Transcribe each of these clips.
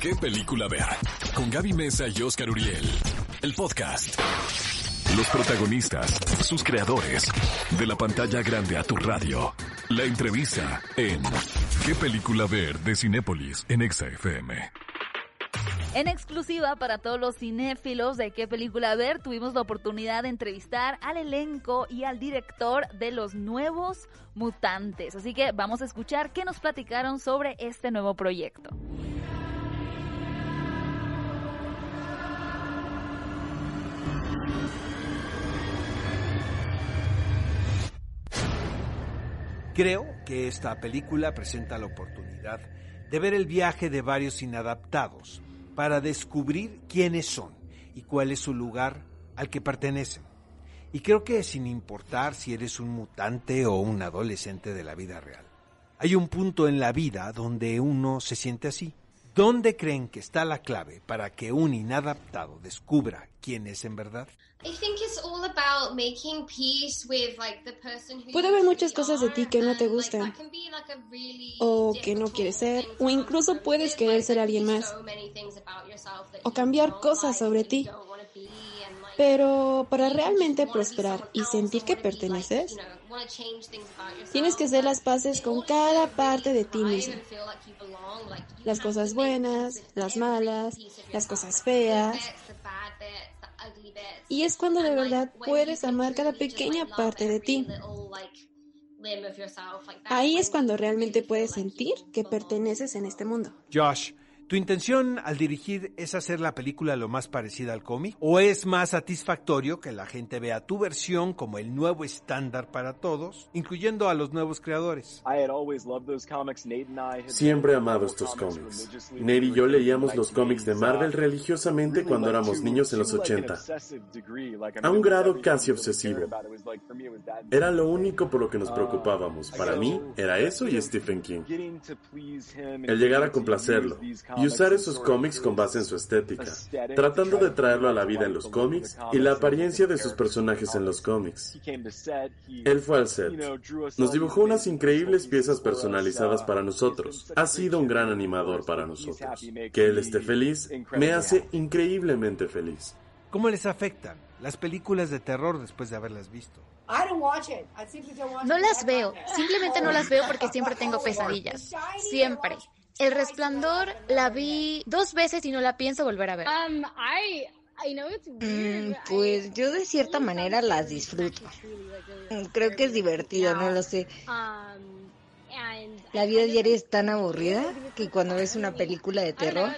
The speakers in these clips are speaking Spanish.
¿Qué película ver? Con Gaby Mesa y Oscar Uriel. El podcast. Los protagonistas, sus creadores. De la pantalla grande a tu radio. La entrevista en ¿Qué película ver? de Cinépolis en Exa FM. En exclusiva para todos los cinéfilos de qué película ver, tuvimos la oportunidad de entrevistar al elenco y al director de Los Nuevos Mutantes. Así que vamos a escuchar qué nos platicaron sobre este nuevo proyecto. Creo que esta película presenta la oportunidad de ver el viaje de varios inadaptados para descubrir quiénes son y cuál es su lugar al que pertenecen. Y creo que sin importar si eres un mutante o un adolescente de la vida real, hay un punto en la vida donde uno se siente así. ¿Dónde creen que está la clave para que un inadaptado descubra quién es en verdad? Puede haber muchas cosas de ti que no te gustan o que no quieres ser o incluso puedes querer ser alguien más o cambiar cosas sobre ti. Pero para realmente prosperar y sentir que perteneces, tienes que hacer las paces con cada parte de ti mismo. Las cosas buenas, las malas, las cosas feas. Y es cuando de verdad puedes amar cada pequeña parte de ti. Ahí es cuando realmente puedes sentir que perteneces en este mundo. Josh, ¿Tu intención al dirigir es hacer la película lo más parecida al cómic? ¿O es más satisfactorio que la gente vea tu versión como el nuevo estándar para todos, incluyendo a los nuevos creadores? Siempre he amado estos cómics. Nate y yo leíamos los cómics de Marvel religiosamente cuando éramos niños en los 80, a un grado casi obsesivo. Era lo único por lo que nos preocupábamos. Para mí, era eso y Stephen King. El llegar a complacerlo y usar esos cómics con base en su estética, tratando de traerlo a la vida en los cómics y la apariencia de sus personajes en los cómics. Él fue al set. Nos dibujó unas increíbles piezas personalizadas para nosotros. Ha sido un gran animador para nosotros. Que él esté feliz me hace increíblemente feliz. ¿Cómo les afectan las películas de terror después de haberlas visto? No las veo, simplemente no las veo porque siempre tengo pesadillas. Siempre. El Resplandor la vi dos veces y no la pienso volver a ver. Um, mm, pues yo de cierta manera las disfruto. Mm, creo que es divertido, no lo sé. Um, la vida diaria es tan aburrida que cuando ves una película de terror,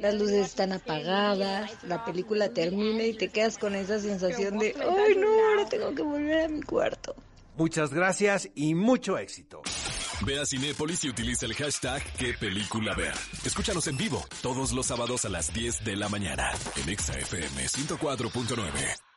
las luces están apagadas, la película termina y te quedas con esa sensación de, ay no, ahora tengo que volver a mi cuarto. Muchas gracias y mucho éxito. Ve a Cinépolis y utiliza el hashtag qué película ver. Escúchanos en vivo todos los sábados a las 10 de la mañana en ExaFM 104.9.